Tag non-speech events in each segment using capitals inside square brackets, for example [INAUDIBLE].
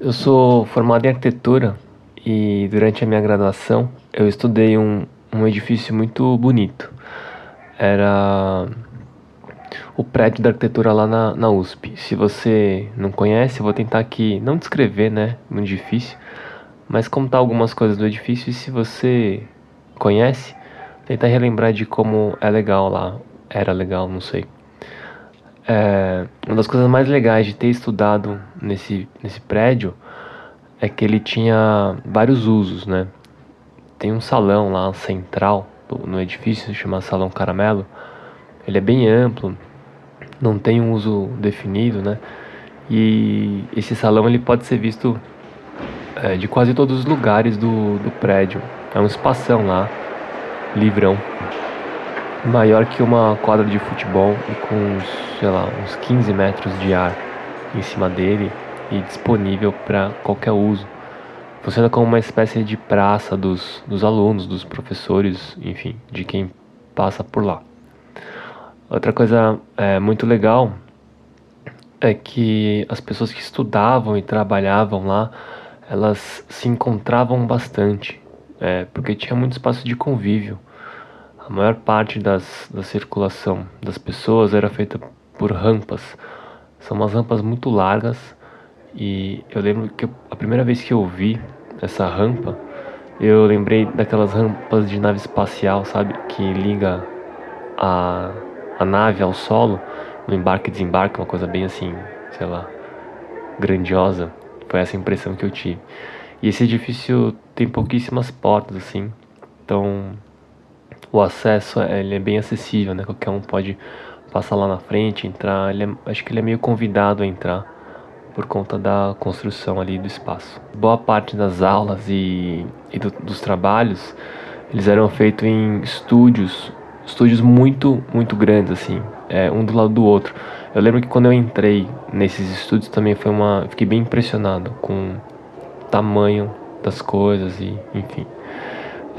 Eu sou formado em arquitetura e durante a minha graduação eu estudei um, um edifício muito bonito. Era o prédio da arquitetura lá na, na USP. Se você não conhece, eu vou tentar aqui não descrever, né? Muito difícil, mas contar algumas coisas do edifício e se você conhece, tentar relembrar de como é legal lá. Era legal, não sei. É, uma das coisas mais legais de ter estudado nesse, nesse prédio é que ele tinha vários usos, né? Tem um salão lá central no edifício, chamado Salão Caramelo. Ele é bem amplo, não tem um uso definido, né? E esse salão ele pode ser visto é, de quase todos os lugares do, do prédio. É um espação lá, livrão maior que uma quadra de futebol e com, sei lá, uns 15 metros de ar em cima dele e disponível para qualquer uso. Funciona como uma espécie de praça dos, dos alunos, dos professores, enfim, de quem passa por lá. Outra coisa é, muito legal é que as pessoas que estudavam e trabalhavam lá, elas se encontravam bastante, é, porque tinha muito espaço de convívio. A maior parte das, da circulação das pessoas era feita por rampas. São umas rampas muito largas e eu lembro que eu, a primeira vez que eu vi essa rampa, eu lembrei daquelas rampas de nave espacial, sabe? Que liga a, a nave ao solo, no embarque e desembarque, uma coisa bem assim, sei lá, grandiosa. Foi essa impressão que eu tive. E esse edifício tem pouquíssimas portas, assim, então o acesso é, ele é bem acessível, né? Qualquer um pode passar lá na frente, entrar. É, acho que ele é meio convidado a entrar por conta da construção ali do espaço. Boa parte das aulas e, e do, dos trabalhos eles eram feitos em estúdios, estúdios muito, muito grandes assim, é, um do lado do outro. Eu lembro que quando eu entrei nesses estúdios também foi uma, fiquei bem impressionado com o tamanho das coisas e, enfim.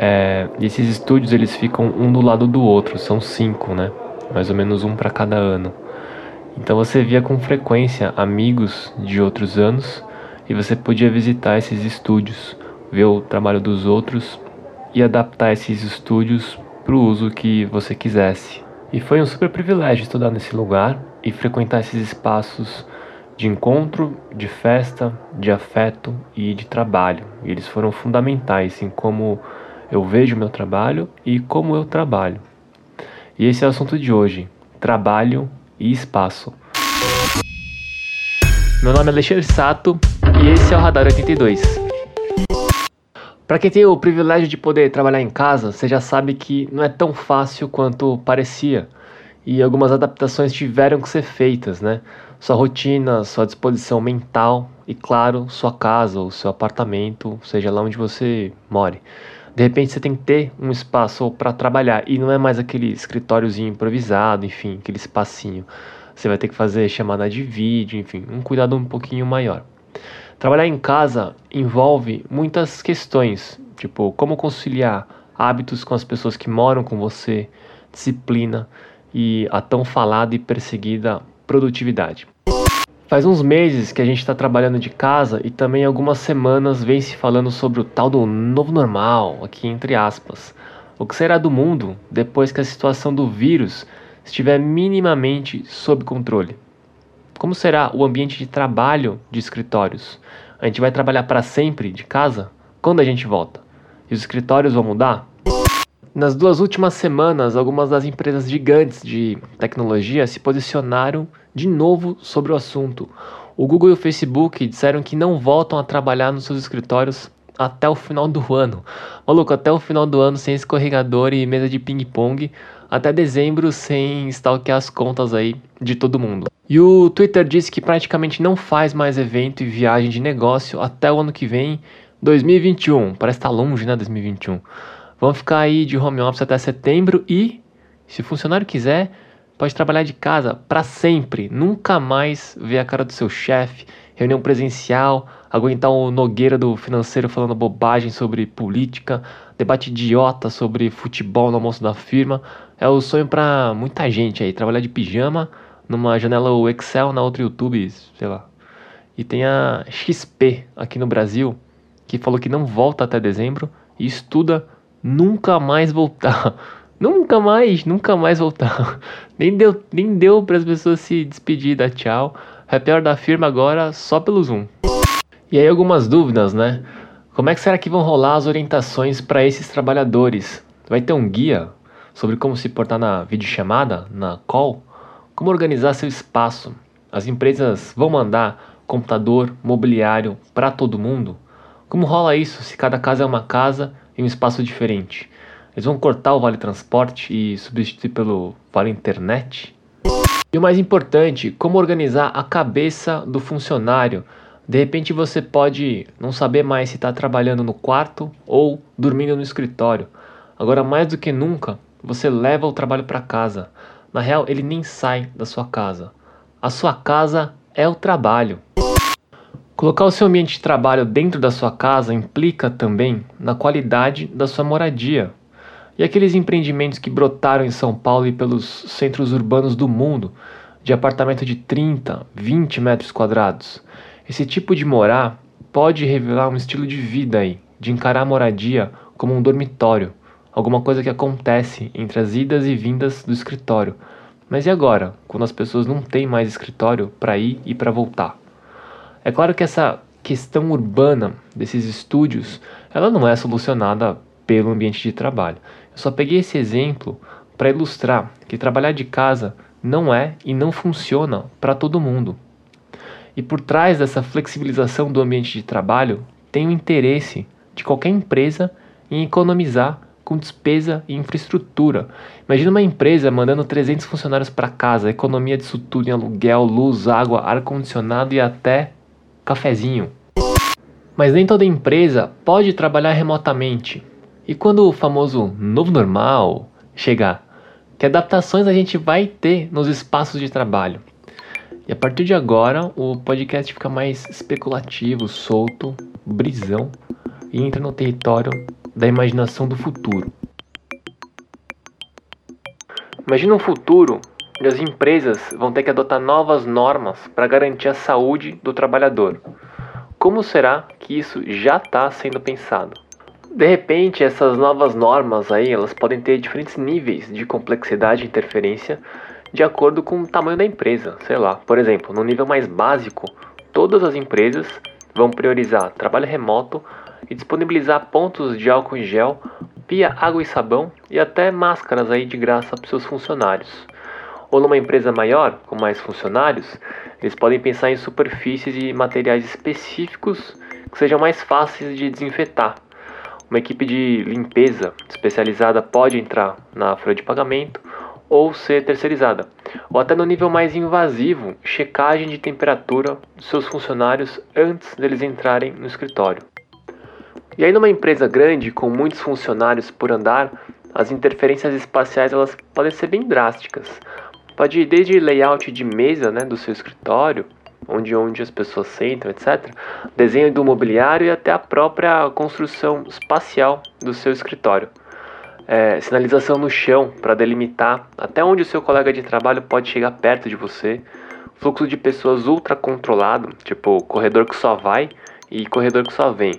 É, esses estúdios eles ficam um do lado do outro, são cinco, né? Mais ou menos um para cada ano. Então você via com frequência amigos de outros anos e você podia visitar esses estúdios, ver o trabalho dos outros e adaptar esses estúdios para o uso que você quisesse. E foi um super privilégio estudar nesse lugar e frequentar esses espaços de encontro, de festa, de afeto e de trabalho. E eles foram fundamentais em como eu vejo meu trabalho e como eu trabalho. E esse é o assunto de hoje: trabalho e espaço. Meu nome é Alexandre Sato e esse é o Radar 82. Para quem tem o privilégio de poder trabalhar em casa, você já sabe que não é tão fácil quanto parecia e algumas adaptações tiveram que ser feitas, né? Sua rotina, sua disposição mental e, claro, sua casa ou seu apartamento, seja lá onde você more. De repente você tem que ter um espaço para trabalhar e não é mais aquele escritóriozinho improvisado, enfim, aquele espacinho. Você vai ter que fazer chamada de vídeo, enfim, um cuidado um pouquinho maior. Trabalhar em casa envolve muitas questões, tipo como conciliar hábitos com as pessoas que moram com você, disciplina e a tão falada e perseguida produtividade. Faz uns meses que a gente está trabalhando de casa e também algumas semanas vem se falando sobre o tal do novo normal, aqui entre aspas. O que será do mundo depois que a situação do vírus estiver minimamente sob controle? Como será o ambiente de trabalho de escritórios? A gente vai trabalhar para sempre de casa? Quando a gente volta? E os escritórios vão mudar? Nas duas últimas semanas, algumas das empresas gigantes de tecnologia se posicionaram de novo sobre o assunto. O Google e o Facebook disseram que não voltam a trabalhar nos seus escritórios até o final do ano. Maluco, até o final do ano sem escorregador e mesa de ping-pong, até dezembro sem stalkear as contas aí de todo mundo. E o Twitter disse que praticamente não faz mais evento e viagem de negócio até o ano que vem, 2021. Parece estar tá longe, né, 2021. Vamos ficar aí de home office até setembro e, se o funcionário quiser, pode trabalhar de casa para sempre, nunca mais ver a cara do seu chefe, reunião presencial, aguentar o Nogueira do financeiro falando bobagem sobre política, debate idiota sobre futebol no almoço da firma. É o sonho para muita gente aí, trabalhar de pijama, numa janela o Excel, na outra YouTube, sei lá. E tem a XP aqui no Brasil, que falou que não volta até dezembro e estuda nunca mais voltar. [LAUGHS] Nunca mais, nunca mais voltar. [LAUGHS] Nem deu, nem deu para as pessoas se despedir, dar tchau. Happy Hour da firma agora só pelo Zoom. E aí algumas dúvidas, né? Como é que será que vão rolar as orientações para esses trabalhadores? Vai ter um guia sobre como se portar na videochamada, na call? Como organizar seu espaço? As empresas vão mandar computador, mobiliário para todo mundo? Como rola isso se cada casa é uma casa em um espaço diferente? Eles vão cortar o vale transporte e substituir pelo vale internet? E o mais importante, como organizar a cabeça do funcionário? De repente você pode não saber mais se está trabalhando no quarto ou dormindo no escritório. Agora, mais do que nunca, você leva o trabalho para casa. Na real, ele nem sai da sua casa. A sua casa é o trabalho. Colocar o seu ambiente de trabalho dentro da sua casa implica também na qualidade da sua moradia. E aqueles empreendimentos que brotaram em São Paulo e pelos centros urbanos do mundo, de apartamento de 30, 20 metros quadrados. Esse tipo de morar pode revelar um estilo de vida aí, de encarar a moradia como um dormitório, alguma coisa que acontece entre as idas e vindas do escritório. Mas e agora, quando as pessoas não têm mais escritório para ir e para voltar? É claro que essa questão urbana desses estúdios, ela não é solucionada pelo ambiente de trabalho. Eu só peguei esse exemplo para ilustrar que trabalhar de casa não é e não funciona para todo mundo. E por trás dessa flexibilização do ambiente de trabalho tem o interesse de qualquer empresa em economizar com despesa e infraestrutura. Imagina uma empresa mandando 300 funcionários para casa, economia disso tudo em aluguel, luz, água, ar-condicionado e até cafezinho. Mas nem toda empresa pode trabalhar remotamente. E quando o famoso novo normal chegar, que adaptações a gente vai ter nos espaços de trabalho? E a partir de agora, o podcast fica mais especulativo, solto, brisão e entra no território da imaginação do futuro. Imagina um futuro onde as empresas vão ter que adotar novas normas para garantir a saúde do trabalhador. Como será que isso já está sendo pensado? De repente, essas novas normas aí, elas podem ter diferentes níveis de complexidade e interferência de acordo com o tamanho da empresa. Sei lá, por exemplo, no nível mais básico, todas as empresas vão priorizar trabalho remoto e disponibilizar pontos de álcool em gel, pia, água e sabão e até máscaras aí de graça para seus funcionários ou numa empresa maior, com mais funcionários, eles podem pensar em superfícies e materiais específicos que sejam mais fáceis de desinfetar. Uma equipe de limpeza especializada pode entrar na folha de pagamento ou ser terceirizada, ou até no nível mais invasivo, checagem de temperatura dos seus funcionários antes deles entrarem no escritório. E aí numa empresa grande com muitos funcionários por andar, as interferências espaciais elas podem ser bem drásticas. Pode ir desde layout de mesa né, do seu escritório, onde, onde as pessoas sentam, etc. Desenho do mobiliário e até a própria construção espacial do seu escritório. É, sinalização no chão para delimitar até onde o seu colega de trabalho pode chegar perto de você. Fluxo de pessoas ultra controlado, tipo corredor que só vai e corredor que só vem.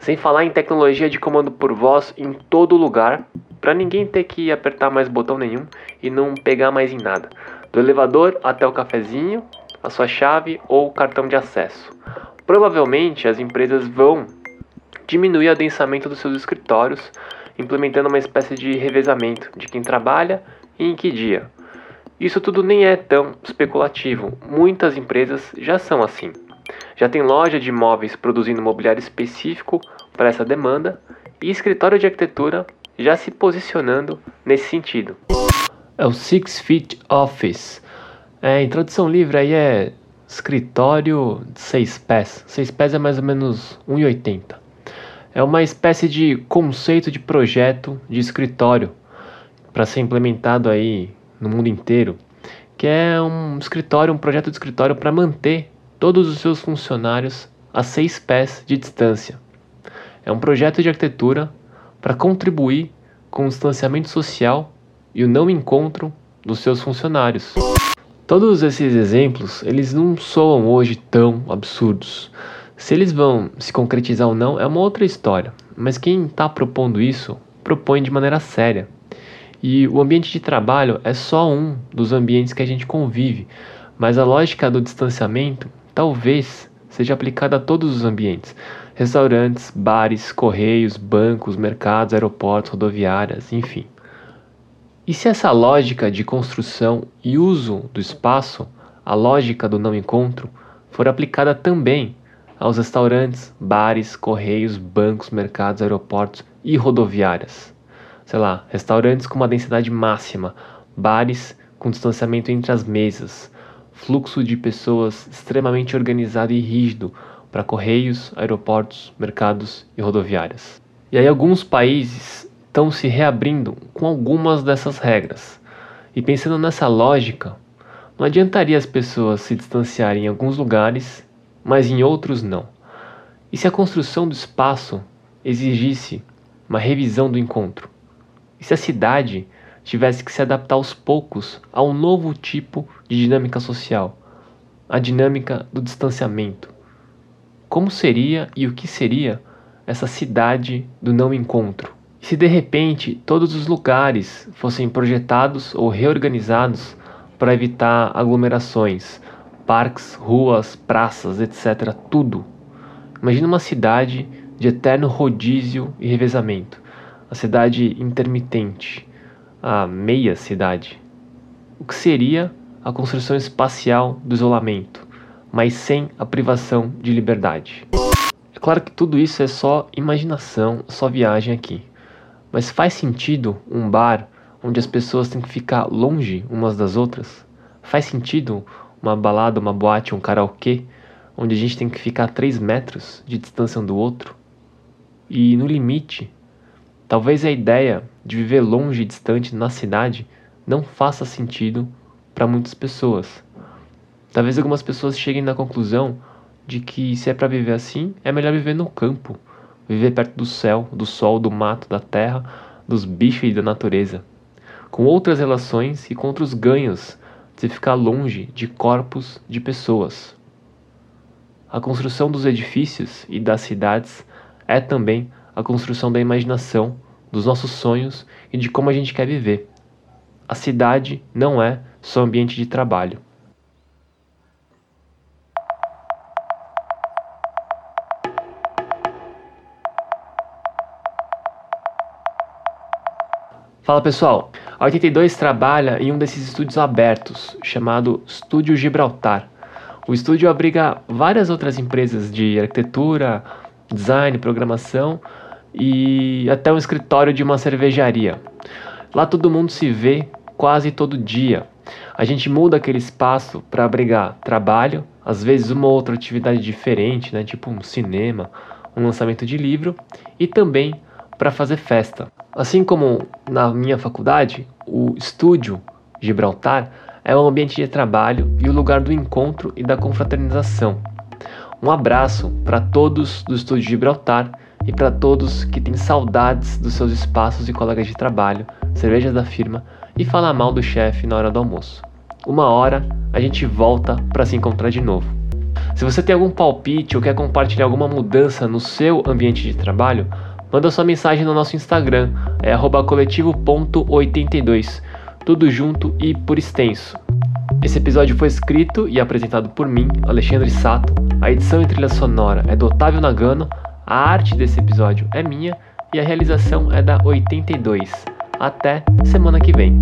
Sem falar em tecnologia de comando por voz em todo lugar, para ninguém ter que apertar mais botão nenhum e não pegar mais em nada. Do elevador até o cafezinho, a sua chave ou cartão de acesso. Provavelmente as empresas vão diminuir o adensamento dos seus escritórios, implementando uma espécie de revezamento de quem trabalha e em que dia. Isso tudo nem é tão especulativo, muitas empresas já são assim. Já tem loja de imóveis produzindo mobiliário específico para essa demanda e escritório de arquitetura já se posicionando nesse sentido. É o Six Feet Office. É, em tradução livre aí é escritório de seis pés. Seis pés é mais ou menos 1,80. É uma espécie de conceito de projeto de escritório para ser implementado aí no mundo inteiro, que é um escritório, um projeto de escritório para manter todos os seus funcionários a seis pés de distância. É um projeto de arquitetura para contribuir com o distanciamento social e o não encontro dos seus funcionários. Todos esses exemplos, eles não soam hoje tão absurdos. Se eles vão se concretizar ou não é uma outra história, mas quem está propondo isso propõe de maneira séria. E o ambiente de trabalho é só um dos ambientes que a gente convive, mas a lógica do distanciamento talvez seja aplicada a todos os ambientes: restaurantes, bares, correios, bancos, mercados, aeroportos, rodoviárias, enfim. E se essa lógica de construção e uso do espaço, a lógica do não encontro, for aplicada também aos restaurantes, bares, correios, bancos, mercados, aeroportos e rodoviárias? Sei lá, restaurantes com uma densidade máxima, bares com distanciamento entre as mesas, fluxo de pessoas extremamente organizado e rígido para correios, aeroportos, mercados e rodoviárias. E aí alguns países estão se reabrindo com algumas dessas regras. E pensando nessa lógica, não adiantaria as pessoas se distanciarem em alguns lugares, mas em outros não. E se a construção do espaço exigisse uma revisão do encontro? E se a cidade tivesse que se adaptar aos poucos a um novo tipo de dinâmica social, a dinâmica do distanciamento? Como seria e o que seria essa cidade do não encontro? Se de repente todos os lugares fossem projetados ou reorganizados para evitar aglomerações, parques, ruas, praças, etc., tudo. Imagina uma cidade de eterno rodízio e revezamento, a cidade intermitente, a meia cidade. O que seria a construção espacial do isolamento, mas sem a privação de liberdade? É claro que tudo isso é só imaginação, só viagem aqui. Mas faz sentido um bar onde as pessoas têm que ficar longe umas das outras? Faz sentido uma balada, uma boate, um karaokê onde a gente tem que ficar a 3 metros de distância um do outro? E no limite, talvez a ideia de viver longe e distante na cidade não faça sentido para muitas pessoas. Talvez algumas pessoas cheguem na conclusão de que se é para viver assim, é melhor viver no campo, viver perto do céu, do sol, do mato, da terra, dos bichos e da natureza, com outras relações e com outros ganhos de ficar longe de corpos de pessoas. A construção dos edifícios e das cidades é também a construção da imaginação, dos nossos sonhos e de como a gente quer viver. A cidade não é só ambiente de trabalho. Fala pessoal, a 82 trabalha em um desses estúdios abertos, chamado Estúdio Gibraltar. O estúdio abriga várias outras empresas de arquitetura, design, programação e até um escritório de uma cervejaria. Lá todo mundo se vê quase todo dia. A gente muda aquele espaço para abrigar trabalho, às vezes uma outra atividade diferente, né, tipo um cinema, um lançamento de livro, e também para fazer festa. Assim como na minha faculdade, o estúdio Gibraltar é um ambiente de trabalho e o lugar do encontro e da confraternização. Um abraço para todos do estúdio Gibraltar e para todos que têm saudades dos seus espaços e colegas de trabalho, cervejas da firma e falar mal do chefe na hora do almoço. Uma hora a gente volta para se encontrar de novo. Se você tem algum palpite ou quer compartilhar alguma mudança no seu ambiente de trabalho, manda sua mensagem no nosso Instagram, é coletivo.82, tudo junto e por extenso. Esse episódio foi escrito e apresentado por mim, Alexandre Sato. A edição e trilha sonora é do Otávio Nagano, a arte desse episódio é minha e a realização é da 82. Até semana que vem.